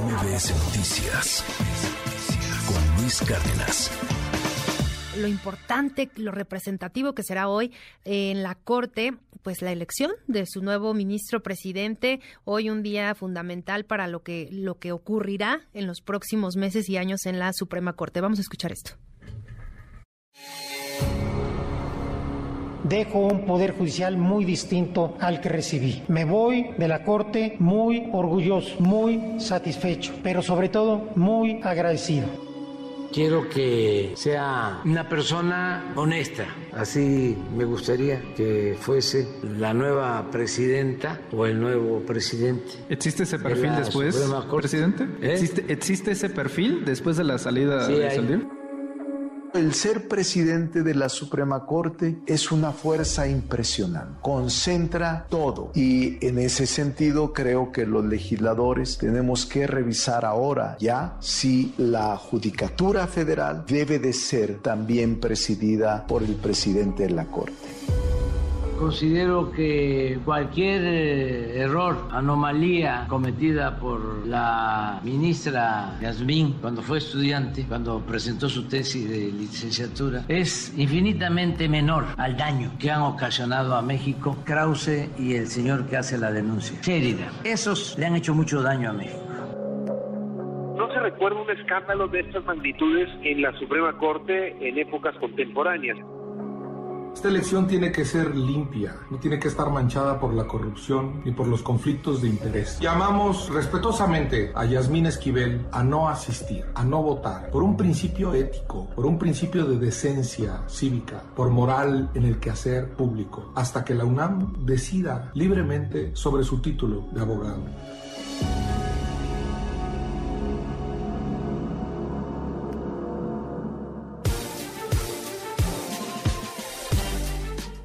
MBS Noticias con Luis Cárdenas lo importante, lo representativo que será hoy en la Corte, pues la elección de su nuevo ministro presidente, hoy un día fundamental para lo que lo que ocurrirá en los próximos meses y años en la Suprema Corte. Vamos a escuchar esto. Dejo un poder judicial muy distinto al que recibí. Me voy de la Corte muy orgulloso, muy satisfecho, pero sobre todo muy agradecido. Quiero que sea una persona honesta. Así me gustaría que fuese la nueva presidenta o el nuevo presidente. ¿Existe ese perfil después, presidente? ¿Eh? ¿Existe, ese perfil después de la salida de Saldívar? El ser presidente de la Suprema Corte es una fuerza impresionante, concentra todo y en ese sentido creo que los legisladores tenemos que revisar ahora ya si la Judicatura Federal debe de ser también presidida por el presidente de la Corte. Considero que cualquier eh, error, anomalía cometida por la ministra Yasmín cuando fue estudiante, cuando presentó su tesis de licenciatura, es infinitamente menor al daño que han ocasionado a México Krause y el señor que hace la denuncia, Sheridan. Esos le han hecho mucho daño a México. No se recuerda un escándalo de estas magnitudes en la Suprema Corte en épocas contemporáneas. Esta elección tiene que ser limpia, no tiene que estar manchada por la corrupción ni por los conflictos de interés. Llamamos respetuosamente a Yasmín Esquivel a no asistir, a no votar, por un principio ético, por un principio de decencia cívica, por moral en el quehacer público, hasta que la UNAM decida libremente sobre su título de abogado.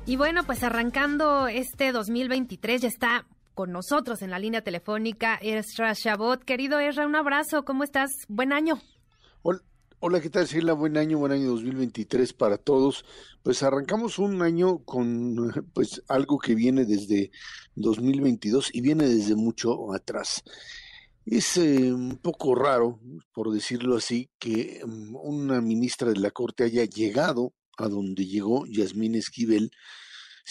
Y bueno, pues arrancando este 2023 ya está con nosotros en la línea telefónica Ezra Shabot. Querido Ezra, un abrazo, ¿cómo estás? Buen año. Hola, ¿qué tal, Sheila? Buen año, buen año 2023 para todos. Pues arrancamos un año con pues algo que viene desde 2022 y viene desde mucho atrás. Es eh, un poco raro, por decirlo así, que mm, una ministra de la Corte haya llegado a donde llegó Yasmín Esquivel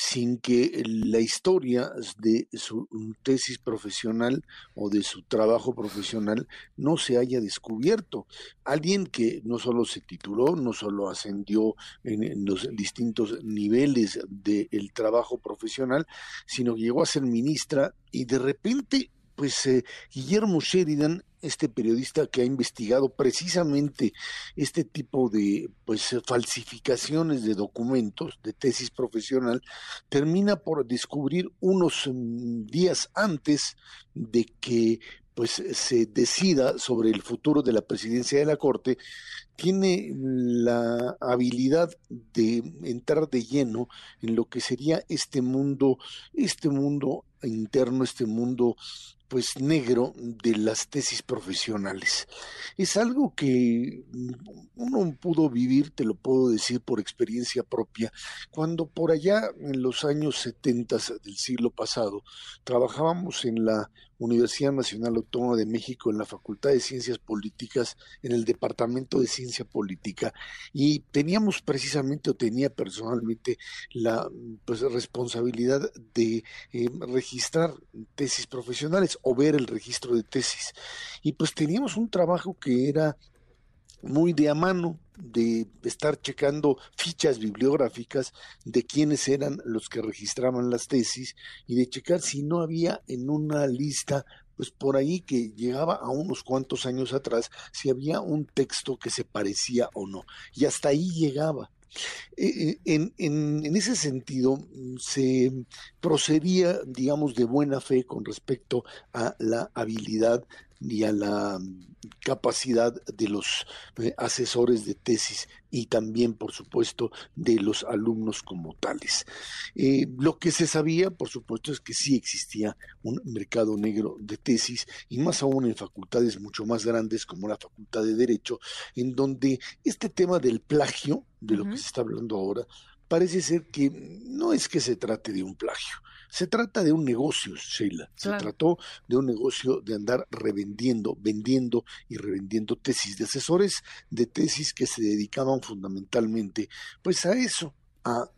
sin que la historia de su tesis profesional o de su trabajo profesional no se haya descubierto. Alguien que no solo se tituló, no solo ascendió en, los distintos niveles del trabajo profesional, sino que llegó a ser ministra y de repente pues eh, Guillermo Sheridan, este periodista que ha investigado precisamente este tipo de pues falsificaciones de documentos, de tesis profesional, termina por descubrir unos mm, días antes de que pues se decida sobre el futuro de la presidencia de la Corte, tiene la habilidad de entrar de lleno en lo que sería este mundo, este mundo interno, este mundo pues negro de las tesis profesionales. Es algo que uno pudo vivir, te lo puedo decir por experiencia propia, cuando por allá en los años 70 del siglo pasado trabajábamos en la Universidad Nacional Autónoma de México en la Facultad de Ciencias Políticas, en el Departamento de Ciencia Política, y teníamos precisamente o tenía personalmente la pues, responsabilidad de eh, registrar tesis profesionales o ver el registro de tesis. Y pues teníamos un trabajo que era muy de a mano de estar checando fichas bibliográficas de quiénes eran los que registraban las tesis y de checar si no había en una lista pues por ahí que llegaba a unos cuantos años atrás si había un texto que se parecía o no. Y hasta ahí llegaba. Eh, eh, en, en, en, ese sentido, se procedía, digamos, de buena fe con respecto a la habilidad y a la capacidad de los eh, asesores de tesis y también, por supuesto, de los alumnos como tales. Eh, lo que se sabía, por supuesto, es que sí existía un mercado negro de tesis y más aún en facultades mucho más grandes como la Facultad de Derecho, en donde este tema del plagio, de lo que se está hablando ahora, parece ser que no es que se trate de un plagio, Se trata de un negocio, Sheila. Se trató de un negocio de andar revendiendo, vendiendo y revendiendo tesis de asesores de tesis que se dedicaban fundamentalmente pues a eso, a,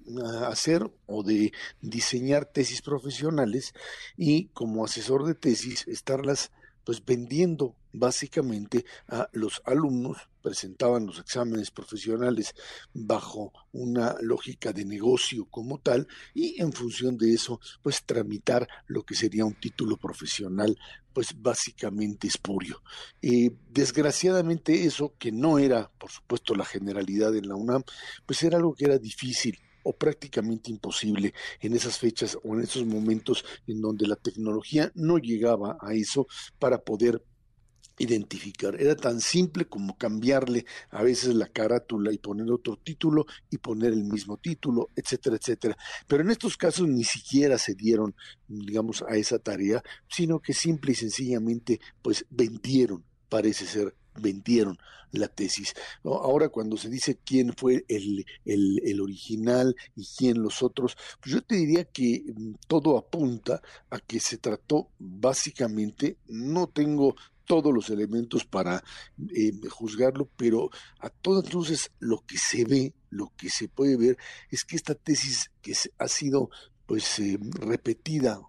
hacer o de diseñar tesis profesionales y como asesor de tesis estarlas pues vendiendo básicamente a los alumnos presentaban los exámenes profesionales bajo una lógica de negocio como tal y en función de eso pues tramitar lo que sería un título profesional pues básicamente espurio. Eh, desgraciadamente eso que no era por supuesto la generalidad en la UNAM pues era algo que era difícil o prácticamente imposible en esas fechas o en esos momentos en donde la tecnología no llegaba a eso para poder identificar. Era tan simple como cambiarle a veces la carátula y poner otro título y poner el mismo título, etcétera, etcétera. Pero en estos casos ni siquiera se dieron, digamos, a esa tarea, sino que simple y sencillamente, pues vendieron, parece ser, vendieron la tesis. Ahora cuando se dice quién fue el, el, original y quién los otros, pues yo te diría que mm, todo apunta a que se trató básicamente, no tengo todos los elementos para eh, juzgarlo, pero a todas luces lo que se ve, lo que se puede ver, es que esta tesis que ha sido pues eh, repetida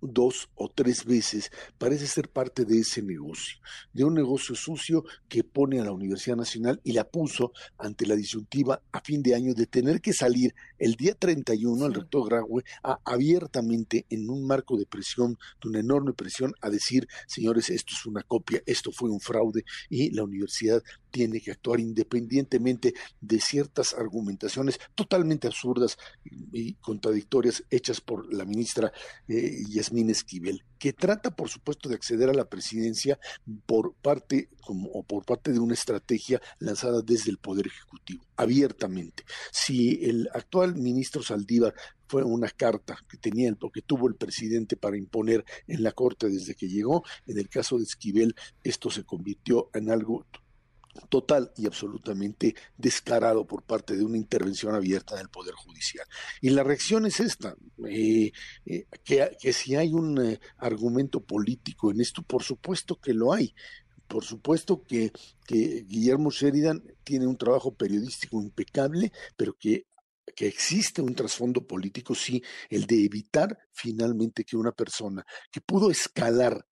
dos o tres veces, parece ser parte de ese negocio, de un negocio sucio que pone a la Universidad Nacional y la puso ante la disyuntiva a fin de año de tener que salir el día 31 el rector Graue a, abiertamente en un marco de presión, de una enorme presión, a decir, señores, esto es una copia, esto fue un fraude y la universidad tiene que actuar independientemente de ciertas argumentaciones totalmente absurdas y, contradictorias hechas por la ministra eh, Yasmín Esquivel, que trata, por supuesto, de acceder a la presidencia por parte como, o por parte de una estrategia lanzada desde el Poder Ejecutivo, abiertamente. Si el actual ministro Saldívar fue una carta que tenía que tuvo el presidente para imponer en la corte desde que llegó. En el caso de Esquivel, esto se convirtió en algo total y absolutamente descarado por parte de una intervención abierta del Poder Judicial. Y la reacción es esta, eh, eh, que, si hay un eh, argumento político en esto, por supuesto que lo hay. Por supuesto que, que Guillermo Sheridan tiene un trabajo periodístico impecable, pero que que existe un trasfondo político, sí, el de evitar finalmente que una persona que pudo escalar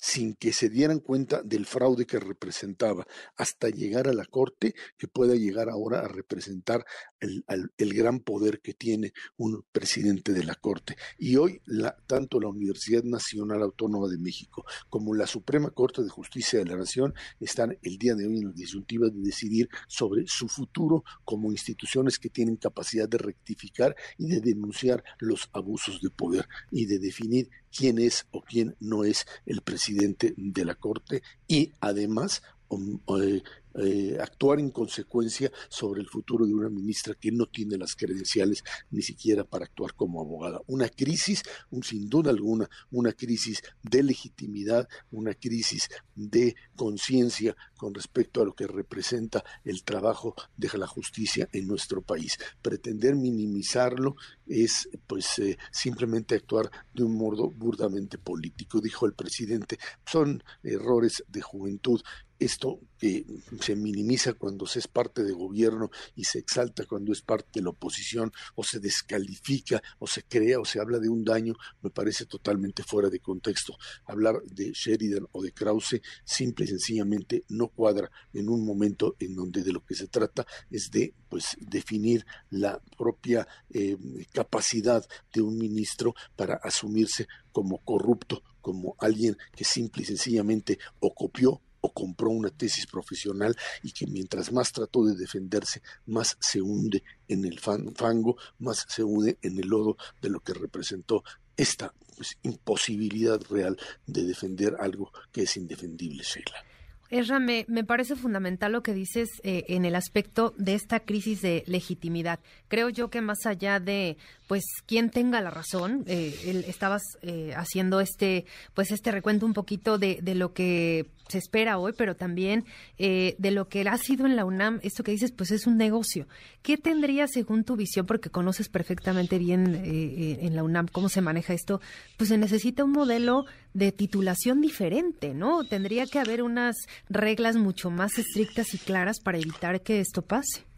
sin que se dieran cuenta del fraude que representaba, hasta llegar a la Corte, que pueda llegar ahora a representar el, el gran poder que tiene un presidente de la Corte. Y hoy, la, tanto la Universidad Nacional Autónoma de México como la Suprema Corte de Justicia de la Nación están el día de hoy en la disyuntiva de decidir sobre su futuro como instituciones que tienen capacidad de rectificar y de denunciar los abusos de poder y de definir quién es o quién no es el presidente de la Corte y además eh, eh, actuar en consecuencia sobre el futuro de una ministra que no tiene las credenciales ni siquiera para actuar como abogada. Una crisis, sin duda alguna, una crisis de legitimidad, una crisis de conciencia con respecto a lo que representa el trabajo de la justicia en nuestro país. Pretender minimizarlo es pues eh, simplemente actuar de un modo burdamente político, dijo el presidente. Son errores de juventud esto que se minimiza cuando se es parte de gobierno y se exalta cuando es parte de la oposición o se descalifica o se crea o se habla de un daño, me parece totalmente fuera de contexto. Hablar de Sheridan o de Krause simple y sencillamente no cuadra en un momento en donde de lo que se trata es de pues definir la propia eh, capacidad de un ministro para asumirse como corrupto, como alguien que simple y sencillamente o copió o compró una tesis profesional y que mientras más trató de defenderse, más se hunde en el fango, más se hunde en el lodo de lo que representó esta pues, imposibilidad real de defender algo que es indefendible, Sheila. Esra, me, me, parece fundamental lo que dices eh, en el aspecto de esta crisis de legitimidad. Creo yo que más allá de, pues, quién tenga la razón, eh, estabas eh, haciendo este, pues, este recuento un poquito de, de lo que se espera hoy, pero también eh, de lo que ha sido en la UNAM, esto que dices, pues es un negocio. ¿Qué tendría, según tu visión, porque conoces perfectamente bien eh, eh, en la UNAM cómo se maneja esto, pues se necesita un modelo de titulación diferente, ¿no? Tendría que haber unas reglas mucho más estrictas y claras para evitar que esto pase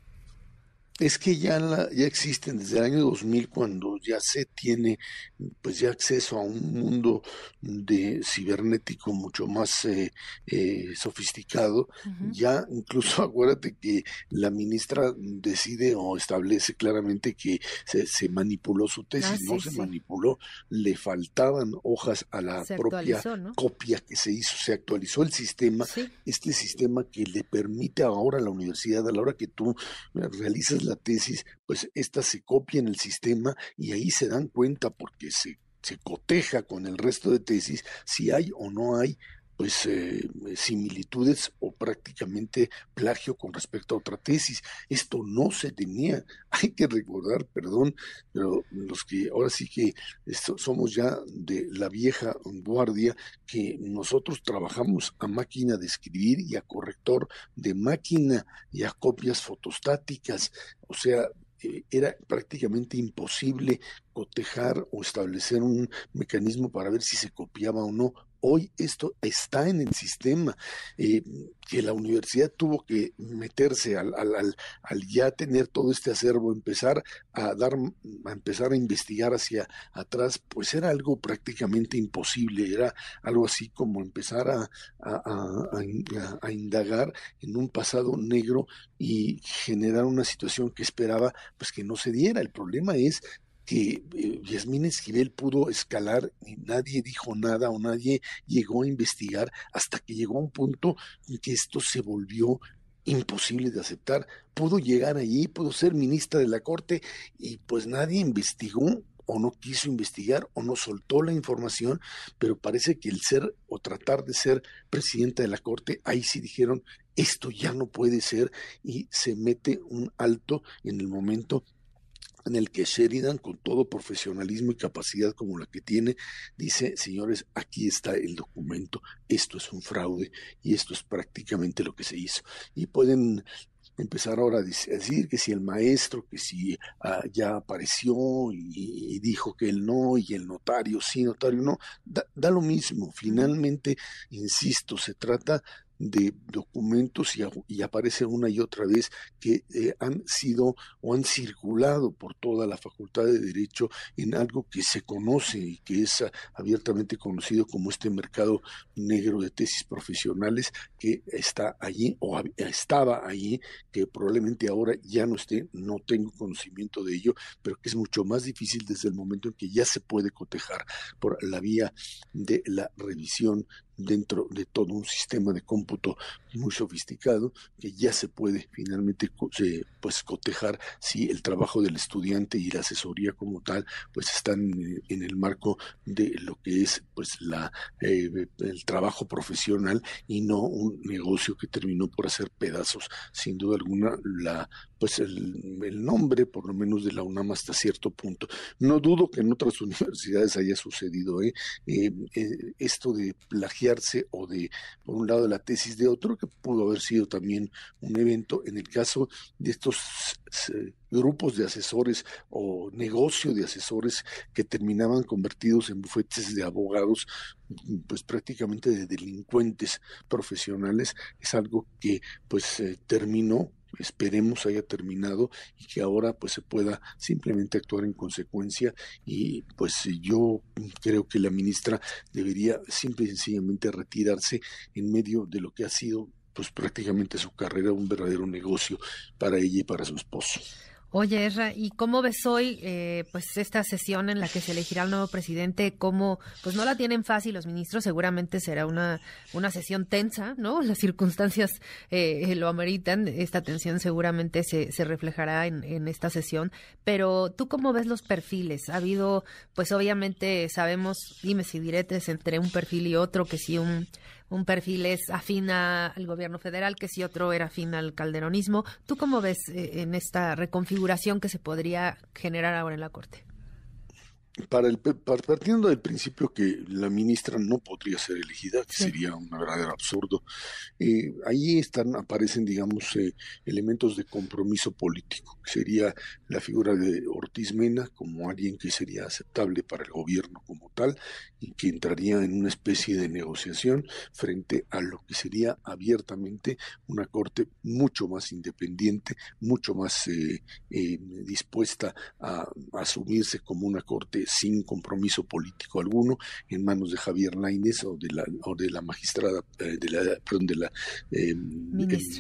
es que ya, ya existen desde el año 2000 cuando ya se tiene pues ya acceso a un mundo de cibernético mucho más eh, eh, sofisticado. Ya incluso acuérdate que la ministra decide o establece claramente que se, manipuló su tesis ah, no se manipuló le faltaban hojas a la propia copia que se hizo se actualizó el sistema. Este sistema que le permite ahora a la universidad a la hora que tú realizas la tesis, pues esta se copia en el sistema y ahí se dan cuenta porque se, se coteja con el resto de tesis si hay o no hay pues eh, similitudes o prácticamente plagio con respecto a otra tesis. Esto no se tenía. Hay que recordar, perdón, pero los que ahora sí que somos ya de la vieja guardia, que nosotros trabajamos a máquina de escribir y a corrector de máquina y a copias fotostáticas. O sea, eh, era prácticamente imposible cotejar o establecer un mecanismo para ver si se copiaba o no Hoy esto está en el sistema, eh, que la universidad tuvo que meterse al, al, al, ya tener todo este acervo, empezar a dar, a empezar a investigar hacia atrás, pues era algo prácticamente imposible, era algo así como empezar a, a indagar en un pasado negro y generar una situación que esperaba pues que no se diera. El problema es que eh, Yasmín Esquivel pudo escalar y nadie dijo nada o nadie llegó a investigar hasta que llegó a un punto en que esto se volvió imposible de aceptar. Pudo llegar allí, pudo ser ministra de la Corte y pues nadie investigó o no quiso investigar o no soltó la información, pero parece que el ser o tratar de ser presidenta de la Corte, ahí sí dijeron, esto ya no puede ser y se mete un alto en el momento en el que Sheridan, con todo profesionalismo y capacidad como la que tiene, dice, señores, aquí está el documento, esto es un fraude y esto es prácticamente lo que se hizo. Y pueden empezar ahora a decir que si el maestro, que si ah, ya apareció y, dijo que él no, y el notario sí, notario no, da, da lo mismo. Finalmente, insisto, se trata de documentos y, aparece una y otra vez que eh, han sido o han circulado por toda la Facultad de Derecho en algo que se conoce y que es abiertamente conocido como este mercado negro de tesis profesionales que está allí o estaba allí, que probablemente ahora ya no esté, no tengo conocimiento de ello, pero que es mucho más difícil desde el momento en que ya se puede cotejar por la vía de la revisión dentro de todo un sistema de cómputo muy sofisticado que ya se puede finalmente pues cotejar si el trabajo del estudiante y la asesoría como tal pues están en el marco de lo que es pues la eh, el trabajo profesional y no un negocio que terminó por hacer pedazos sin duda alguna la pues el, nombre, por lo menos de la UNAM hasta cierto punto. No dudo que en otras universidades haya sucedido ¿eh? Eh, eh, esto de plagiarse o de, por un lado, la tesis de otro, que pudo haber sido también un evento. En el caso de estos grupos de asesores o negocio de asesores que terminaban convertidos en bufetes de abogados, pues prácticamente de delincuentes profesionales, es algo que pues terminó esperemos haya terminado y que ahora pues se pueda simplemente actuar en consecuencia y pues yo creo que la ministra debería simple y sencillamente retirarse en medio de lo que ha sido pues prácticamente su carrera un verdadero negocio para ella y para su esposo. Oye, Erra, ¿y cómo ves hoy eh, pues esta sesión en la que se elegirá el nuevo presidente? ¿Cómo, pues no la tienen fácil los ministros, seguramente será una, una sesión tensa, ¿no? Las circunstancias eh, lo ameritan, esta tensión seguramente se, se reflejará en, en esta sesión, pero ¿tú cómo ves los perfiles? Ha habido, pues obviamente sabemos, dime si diretes entre un perfil y otro, que si un un perfil es afín al gobierno federal, que si otro era afín al calderonismo. ¿Tú cómo ves eh, en esta reconfiguración que se podría generar ahora en la Corte? Para el, partiendo del principio que la ministra no podría ser elegida, que sería un verdadero absurdo, eh, ahí están, aparecen, digamos, eh, elementos de compromiso político, que sería la figura de Ortiz Mena como alguien que sería aceptable para el gobierno como tal y que entraría en una especie de negociación frente a lo que sería abiertamente una corte mucho más independiente, mucho más eh, dispuesta a asumirse como una corte sin compromiso político alguno en manos de Javier Lainez o de la o de la magistrada eh, de la perdón de la eh,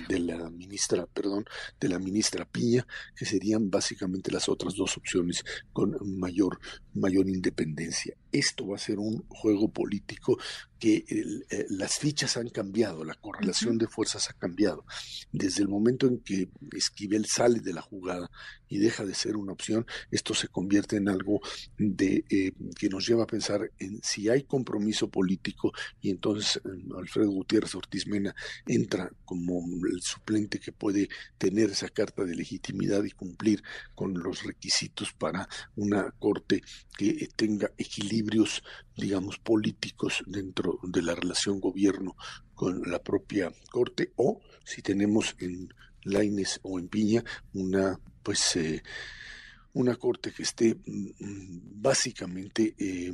de la ministra perdón de la ministra Piña que serían básicamente las otras dos opciones con mayor mayor independencia esto va a ser un juego político que eh, las fichas han cambiado, la correlación de fuerzas ha cambiado. Desde el momento en que Esquivel sale de la jugada y deja de ser una opción, esto se convierte en algo de eh, que nos lleva a pensar en si hay compromiso político y entonces eh, Alfredo Gutiérrez Ortiz Mena entra como el suplente que puede tener esa carta de legitimidad y cumplir con los requisitos para una corte que tenga equilibrios digamos, políticos dentro de la relación gobierno con la propia Corte, o si tenemos en Laines o en Piña una, pues, eh, una Corte que esté mm, mm, básicamente eh,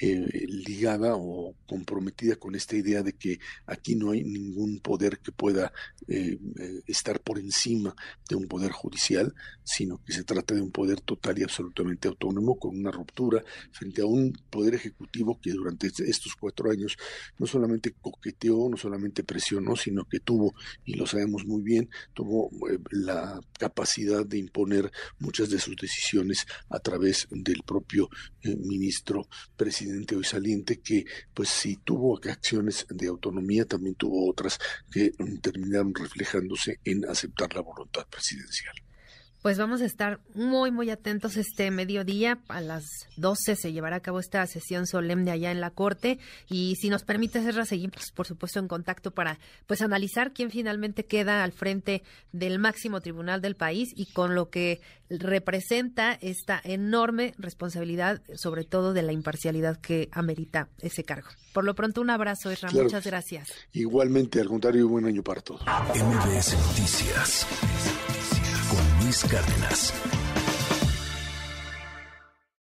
eh, ligada o comprometida con esta idea de que aquí no hay ningún poder que pueda eh, eh, estar por encima de un poder judicial, sino que se trata de un poder total y absolutamente autónomo con una ruptura frente a un poder ejecutivo que durante estos cuatro años no solamente coqueteó, no solamente presionó, sino que tuvo, y lo sabemos muy bien, tuvo la capacidad de imponer muchas de sus decisiones a través del propio ministro presidente hoy saliente que pues si tuvo acciones de autonomía, también tuvo otras que mm, terminaron reflejándose en aceptar la voluntad presidencial. Pues vamos a estar muy, muy atentos este mediodía. A las 12 se llevará a cabo esta sesión solemne allá en la Corte. Y si nos permite, Serra, seguimos, por supuesto, en contacto para pues analizar quién finalmente queda al frente del máximo tribunal del país y con lo que representa esta enorme responsabilidad, sobre todo de la imparcialidad que amerita ese cargo. Por lo pronto, un abrazo, Esra. Muchas gracias. Igualmente, al contrario, buen año para todos. MBS Noticias Cárdenas.